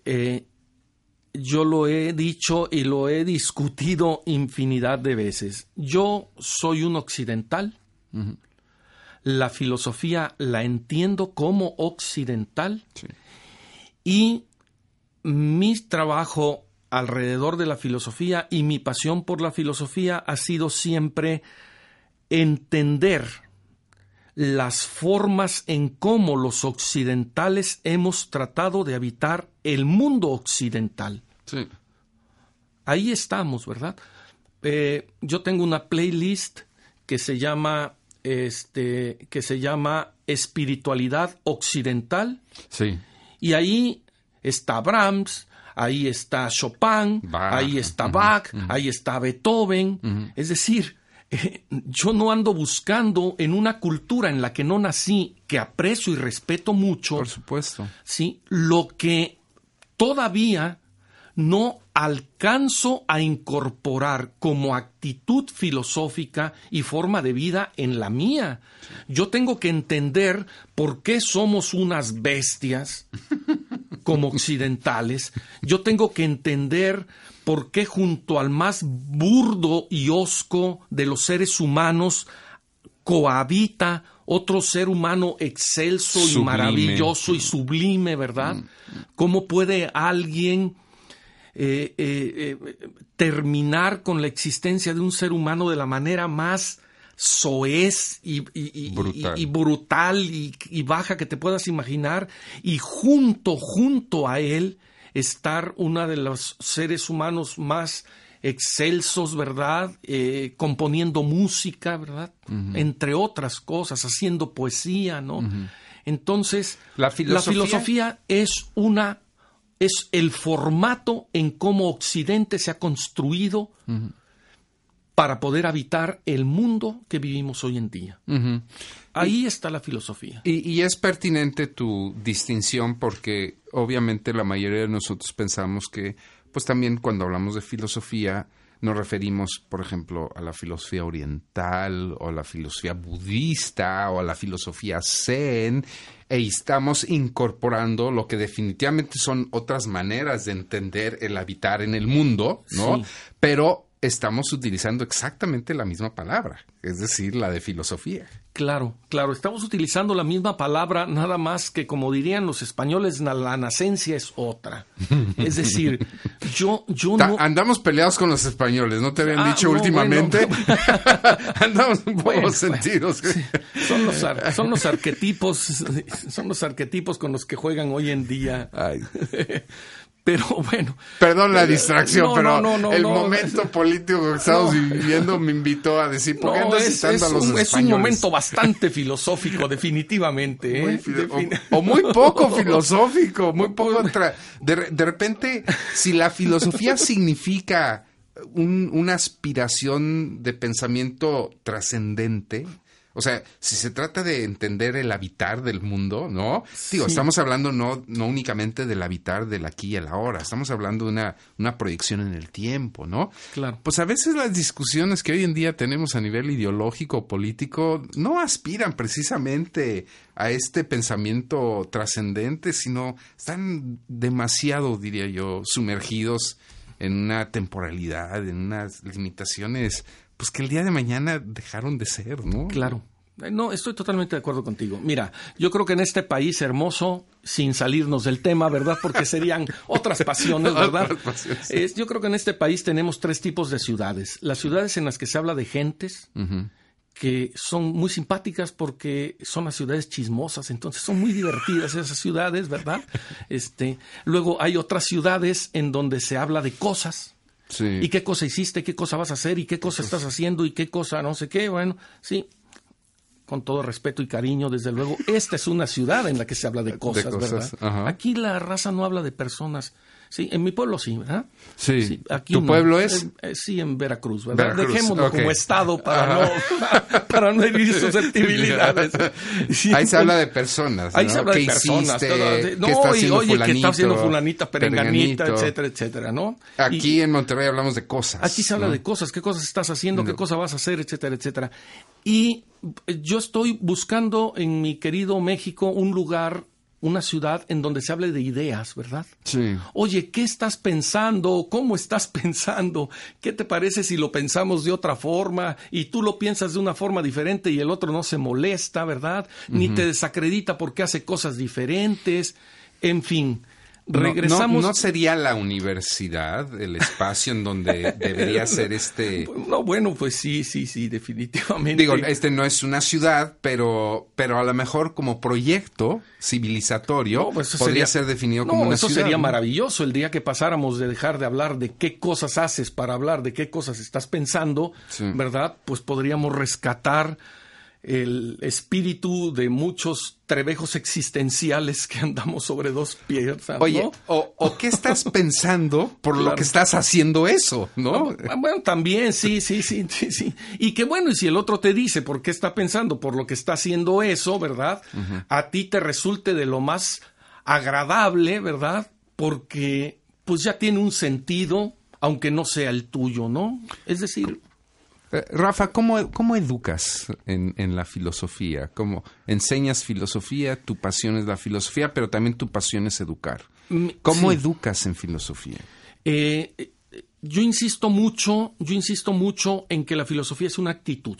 Speaker 4: eh, yo lo he dicho y lo he discutido infinidad de veces. Yo soy un occidental. La filosofía la entiendo como occidental
Speaker 2: Sí.
Speaker 4: y mi trabajo alrededor de la filosofía y mi pasión por la filosofía ha sido siempre entender las formas en cómo los occidentales hemos tratado de habitar el mundo occidental.
Speaker 2: Sí.
Speaker 4: Ahí estamos, ¿verdad? Eh, yo tengo una playlist que se llama este que se llama espiritualidad occidental
Speaker 2: Sí.
Speaker 4: y ahí está Brahms, ahí está Chopin,
Speaker 2: Bach,
Speaker 4: ahí está Bach, ahí está Beethoven. Es decir, eh, yo no ando buscando en una cultura en la que no nací, que aprecio y respeto mucho,
Speaker 2: Por supuesto.
Speaker 4: ¿sí? lo que todavía no alcanzo a incorporar como actitud filosófica y forma de vida en la mía. Yo tengo que entender por qué somos unas bestias como occidentales. Yo tengo que entender por qué junto al más burdo y hosco de los seres humanos cohabita otro ser humano excelso y maravilloso y sublime, ¿verdad? ¿Cómo puede alguien eh, eh, eh, terminar con la existencia de un ser humano de la manera más soez y, y- y-
Speaker 2: Brutal.
Speaker 4: y- brutal y baja que te puedas imaginar y junto, junto a él estar una de los seres humanos más excelsos, ¿verdad? Eh, componiendo música, ¿verdad? Entre otras cosas, haciendo poesía, ¿no? Entonces,
Speaker 2: La filosofía-
Speaker 4: filosofía es una es el formato en cómo Occidente se ha construido para poder habitar el mundo que vivimos hoy en día.
Speaker 2: Ujú.
Speaker 4: Ahí está la filosofía.
Speaker 2: Y, y es pertinente tu distinción porque obviamente la mayoría de nosotros pensamos que, pues también cuando hablamos de filosofía, nos referimos, por ejemplo, a la filosofía oriental o a la filosofía budista o a la filosofía zen, e estamos incorporando lo que definitivamente son otras maneras de entender el habitar en el mundo, ¿no?
Speaker 4: Sí.
Speaker 2: Pero estamos utilizando exactamente la misma palabra, es decir, la de filosofía.
Speaker 4: Claro, claro, estamos utilizando la misma palabra, nada más que como dirían los españoles, la nacencia es otra. Es decir, yo, yo no...
Speaker 2: Andamos peleados con los españoles, ¿no te habían
Speaker 4: Ah,
Speaker 2: dicho
Speaker 4: no,
Speaker 2: últimamente?
Speaker 4: bueno.
Speaker 2: Andamos poco
Speaker 4: Bueno,
Speaker 2: sentidos.
Speaker 4: Son los, ar- son los arquetipos, son los arquetipos con los que juegan hoy en día.
Speaker 2: Ay,
Speaker 4: Pero bueno,
Speaker 2: perdón la distracción,
Speaker 4: No,
Speaker 2: pero
Speaker 4: no, no, no,
Speaker 2: el momento político que estamos viviendo me invitó a decir, ¿por qué
Speaker 4: no,
Speaker 2: andas
Speaker 4: es, es
Speaker 2: a los
Speaker 4: un, es un momento bastante filosófico, definitivamente. ¿eh?
Speaker 2: Muy filo-
Speaker 4: Defin-
Speaker 2: o, o muy poco filosófico, muy poco. de, de repente, si la filosofía significa un- una aspiración de pensamiento trascendente, o sea, si se trata de entender el habitar del mundo, ¿no? Digo,
Speaker 4: Sí.
Speaker 2: estamos hablando no, no únicamente del habitar del aquí y el ahora, estamos hablando de una, una proyección en el tiempo, ¿no?
Speaker 4: Claro.
Speaker 2: Pues a veces las discusiones que hoy en día tenemos a nivel ideológico o político no aspiran precisamente a este pensamiento trascendente, sino están demasiado, diría yo, sumergidos en una temporalidad, en unas limitaciones pues que el día de mañana dejaron de ser, ¿no?
Speaker 4: Claro. Eh, No, estoy totalmente de acuerdo contigo. Mira, yo creo que en este país hermoso, sin salirnos del tema, ¿verdad? Porque serían otras pasiones, ¿verdad?
Speaker 2: Otras pasiones.
Speaker 4: Es- yo creo que en este país tenemos tres tipos de ciudades. Las ciudades en las que se habla de gentes, que son muy simpáticas porque son las ciudades chismosas, entonces son muy divertidas esas ciudades, ¿verdad? Este, luego hay otras ciudades en donde se habla de cosas,
Speaker 2: Sí.
Speaker 4: ¿Y qué cosa hiciste? ¿Qué cosa vas a hacer? ¿Y qué cosa estás haciendo? ¿Y qué cosa no sé qué? Bueno, sí, con todo respeto y cariño, desde luego, esta es una ciudad en la que se habla de cosas,
Speaker 2: cosas,
Speaker 4: ¿verdad?
Speaker 2: ajá.
Speaker 4: Aquí la raza no habla de personas. Sí, en mi pueblo sí, ¿verdad?
Speaker 2: Sí.
Speaker 4: aquí
Speaker 2: ¿Tu
Speaker 4: no.
Speaker 2: pueblo es?
Speaker 4: Eh, eh, sí, en Veracruz, ¿verdad?
Speaker 2: Veracruz,
Speaker 4: Dejémoslo como estado para no, para no herir susceptibilidades. Sí,
Speaker 2: Ahí se habla de personas.
Speaker 4: Ahí
Speaker 2: ¿no?
Speaker 4: se habla
Speaker 2: ¿Qué
Speaker 4: de personas.
Speaker 2: hiciste?
Speaker 4: todo, de-
Speaker 2: ¿Qué
Speaker 4: no,
Speaker 2: está
Speaker 4: y oye, que está haciendo fulanita, perenganita,
Speaker 2: perenganito?
Speaker 4: etcétera, etcétera, ¿no?
Speaker 2: Aquí
Speaker 4: Y-
Speaker 2: en Monterrey hablamos de cosas.
Speaker 4: Aquí se habla
Speaker 2: ¿no?
Speaker 4: de cosas, qué cosas estás haciendo, qué cosa vas a hacer, etcétera, etcétera. Y yo estoy buscando en mi querido México un lugar, una ciudad en donde se hable de ideas, ¿verdad?
Speaker 2: Sí.
Speaker 4: Oye, ¿qué estás pensando? ¿Cómo estás pensando? ¿Qué te parece si lo pensamos de otra forma y tú lo piensas de una forma diferente y el otro no se molesta, ¿verdad? Ni te desacredita porque hace cosas diferentes. En fin, regresamos.
Speaker 2: No, no sería la universidad el espacio en donde debería ser este.
Speaker 4: No, bueno, pues sí, sí, sí, definitivamente.
Speaker 2: Digo, este no es una ciudad, pero, pero a lo mejor como proyecto civilizatorio
Speaker 4: No, pues eso
Speaker 2: podría
Speaker 4: sería-
Speaker 2: ser definido como una
Speaker 4: eso
Speaker 2: ciudad.
Speaker 4: sería
Speaker 2: ¿no?
Speaker 4: maravilloso el día que pasáramos de dejar de hablar de qué cosas haces para hablar de qué cosas estás pensando,
Speaker 2: Sí.
Speaker 4: ¿verdad? Pues podríamos rescatar el espíritu de muchos trebejos existenciales que andamos sobre dos piezas.
Speaker 2: Oye,
Speaker 4: ¿no?
Speaker 2: o, o qué estás pensando por lo que estás haciendo eso, ¿no?
Speaker 4: Ah, Bueno, también, sí, sí, sí, sí, sí. Y que bueno, y si el otro te dice por qué está pensando, por lo que está haciendo eso, ¿verdad? A ti te resulte de lo más agradable, ¿verdad? Porque pues ya tiene un sentido, aunque no sea el tuyo, ¿no? Es decir,
Speaker 2: Rafa, ¿cómo, cómo educas en, en la filosofía? ¿Cómo enseñas filosofía? Tu pasión es la filosofía, pero también tu pasión es educar.
Speaker 4: Mm,
Speaker 2: ¿Cómo
Speaker 4: sí.
Speaker 2: educas en filosofía?
Speaker 4: eh, eh, yo insisto mucho, yo insisto mucho en que la filosofía es una actitud.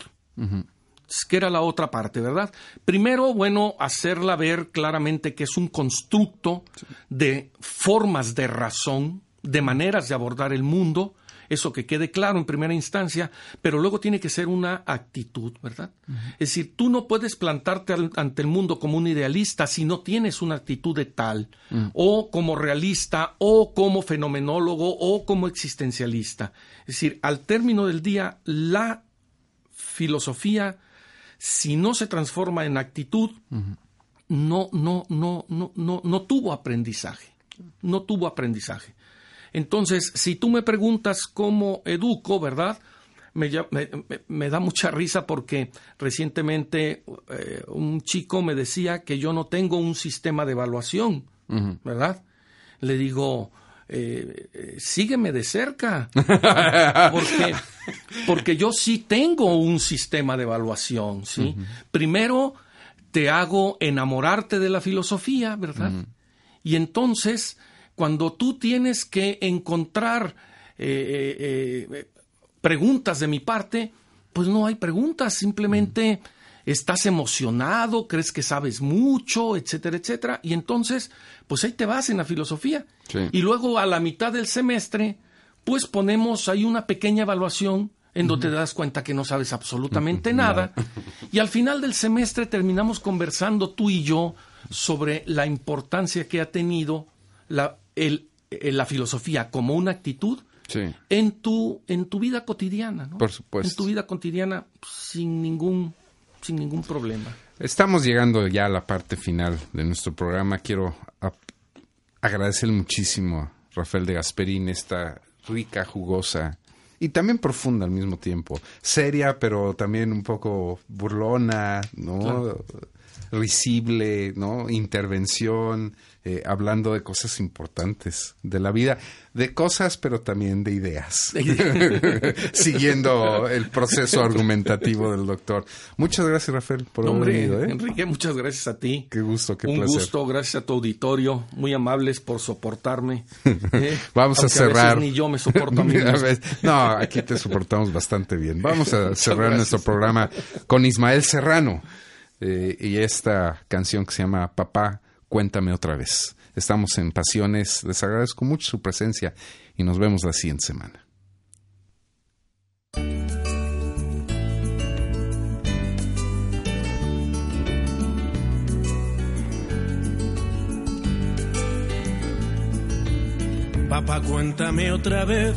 Speaker 4: Es que era la otra parte, ¿verdad? Primero, bueno, hacerla ver claramente que es un constructo de formas de razón, de maneras de abordar el mundo, eso que quede claro en primera instancia, pero luego tiene que ser una actitud, ¿verdad? Es decir, tú no puedes plantarte al- ante el mundo como un idealista si no tienes una actitud de tal, o como realista, o como fenomenólogo, o como existencialista. Es decir, al término del día, la filosofía, si no se transforma en actitud, no, no, no, no, no, no tuvo aprendizaje. No tuvo aprendizaje. Entonces, si tú me preguntas cómo educo, ¿verdad? Me, ya- me- me- me da mucha risa porque recientemente eh, un chico me decía que yo no tengo un sistema de evaluación, ¿verdad? Le digo, eh, eh, sígueme de cerca, porque, porque yo sí tengo un sistema de evaluación, ¿sí? Primero te hago enamorarte de la filosofía, ¿verdad? Y entonces, cuando tú tienes que encontrar eh, eh, eh, preguntas de mi parte, pues no hay preguntas, simplemente estás emocionado, crees que sabes mucho, etcétera, etcétera, y entonces, pues ahí te vas en la filosofía.
Speaker 2: Sí.
Speaker 4: Y luego a la mitad del semestre, pues ponemos ahí una pequeña evaluación en donde te das cuenta que no sabes absolutamente nada. Y al final del semestre terminamos conversando tú y yo sobre la importancia que ha tenido la, el- el- la filosofía como una actitud
Speaker 2: Sí.
Speaker 4: en tu, en tu vida cotidiana, ¿no?
Speaker 2: Por supuesto.
Speaker 4: En tu vida cotidiana sin ningún, sin ningún problema.
Speaker 2: Estamos llegando ya a la parte final de nuestro programa. Quiero agradecerle muchísimo a Rafael de Gasperín esta rica, jugosa y también profunda al mismo tiempo. Seria, pero también un poco burlona, ¿no? Risible, ¿no? Intervención. Eh, hablando de cosas importantes de la vida, de cosas, pero también de ideas, siguiendo el proceso argumentativo del doctor. Muchas gracias, Rafael, por haber
Speaker 4: Hombre,
Speaker 2: venido. ¿eh?
Speaker 4: Enrique, muchas gracias a ti.
Speaker 2: Qué gusto, qué
Speaker 4: Un
Speaker 2: placer.
Speaker 4: gusto, gracias a tu auditorio, muy amables por soportarme. ¿eh?
Speaker 2: Vamos a cerrar.
Speaker 4: veces ni yo me soporto a mí mismo.
Speaker 2: No, aquí te soportamos bastante bien. Vamos a cerrar nuestro programa con Ismael Serrano eh, y esta canción que se llama Papá, cuéntame otra vez. Estamos en Pasiones, les agradezco mucho su presencia y nos vemos la siguiente semana.
Speaker 7: Papá, cuéntame otra vez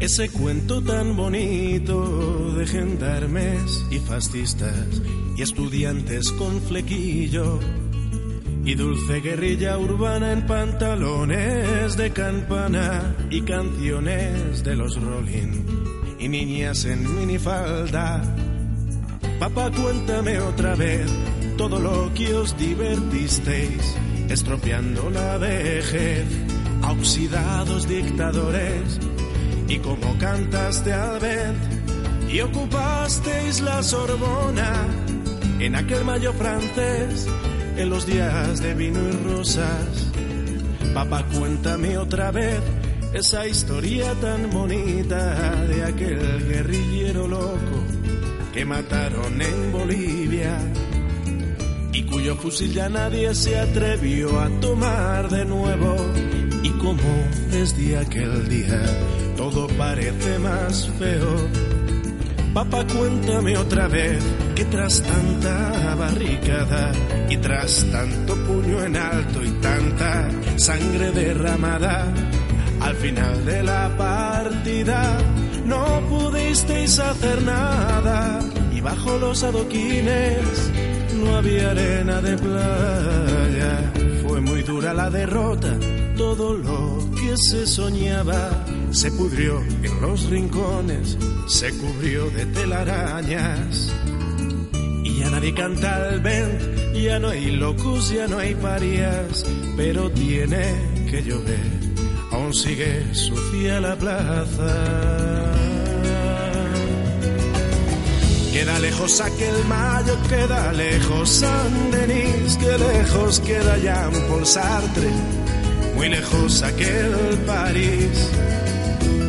Speaker 7: ese cuento tan bonito de gendarmes y fascistas y estudiantes con flequillo y dulce guerrilla urbana en pantalones de campana y canciones de los Rolling y niñas en minifalda. Papá, cuéntame otra vez todo lo que os divertisteis, estropeando la vejez a oxidados dictadores, y como cantaste al vent y ocupasteis la Sorbona en aquel mayo francés, en los días de vino y rosas. Papá, cuéntame otra vez esa historia tan bonita de aquel guerrillero loco que mataron en Bolivia y cuyo fusil ya nadie se atrevió a tomar de nuevo. Y como desde aquel día todo parece más feo. Papá, cuéntame otra vez que tras tanta barricada y tras tanto puño en alto y tanta sangre derramada, al final de la partida no pudisteis hacer nada y bajo los adoquines no había arena de playa. Fue muy dura la derrota, todo lo que se soñaba se pudrió en los rincones, se cubrió de telarañas. Y ya nadie canta el vent, ya no hay locos, ya no hay parias, pero tiene que llover, aún sigue sucia la plaza. Queda lejos aquel mayo, queda lejos San Denis, que lejos queda Jean Paul Sartre, muy lejos aquel París.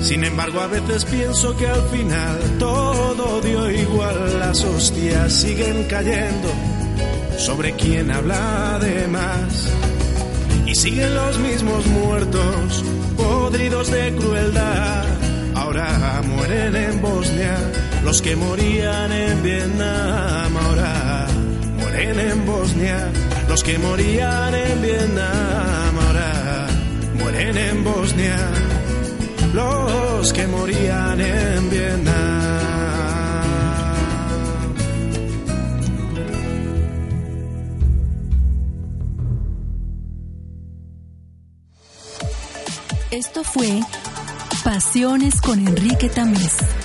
Speaker 7: Sin embargo, a veces pienso que al final todo dio igual, las hostias siguen cayendo sobre quien habla de más. Y siguen los mismos muertos, podridos de crueldad. Ahora mueren en Bosnia los que morían en Vietnam. Ahora mueren en Bosnia los que morían en Vietnam. Ahora mueren en Bosnia los que morían en Vietnam.
Speaker 1: Esto fue Pasiones con Enrique Tamés.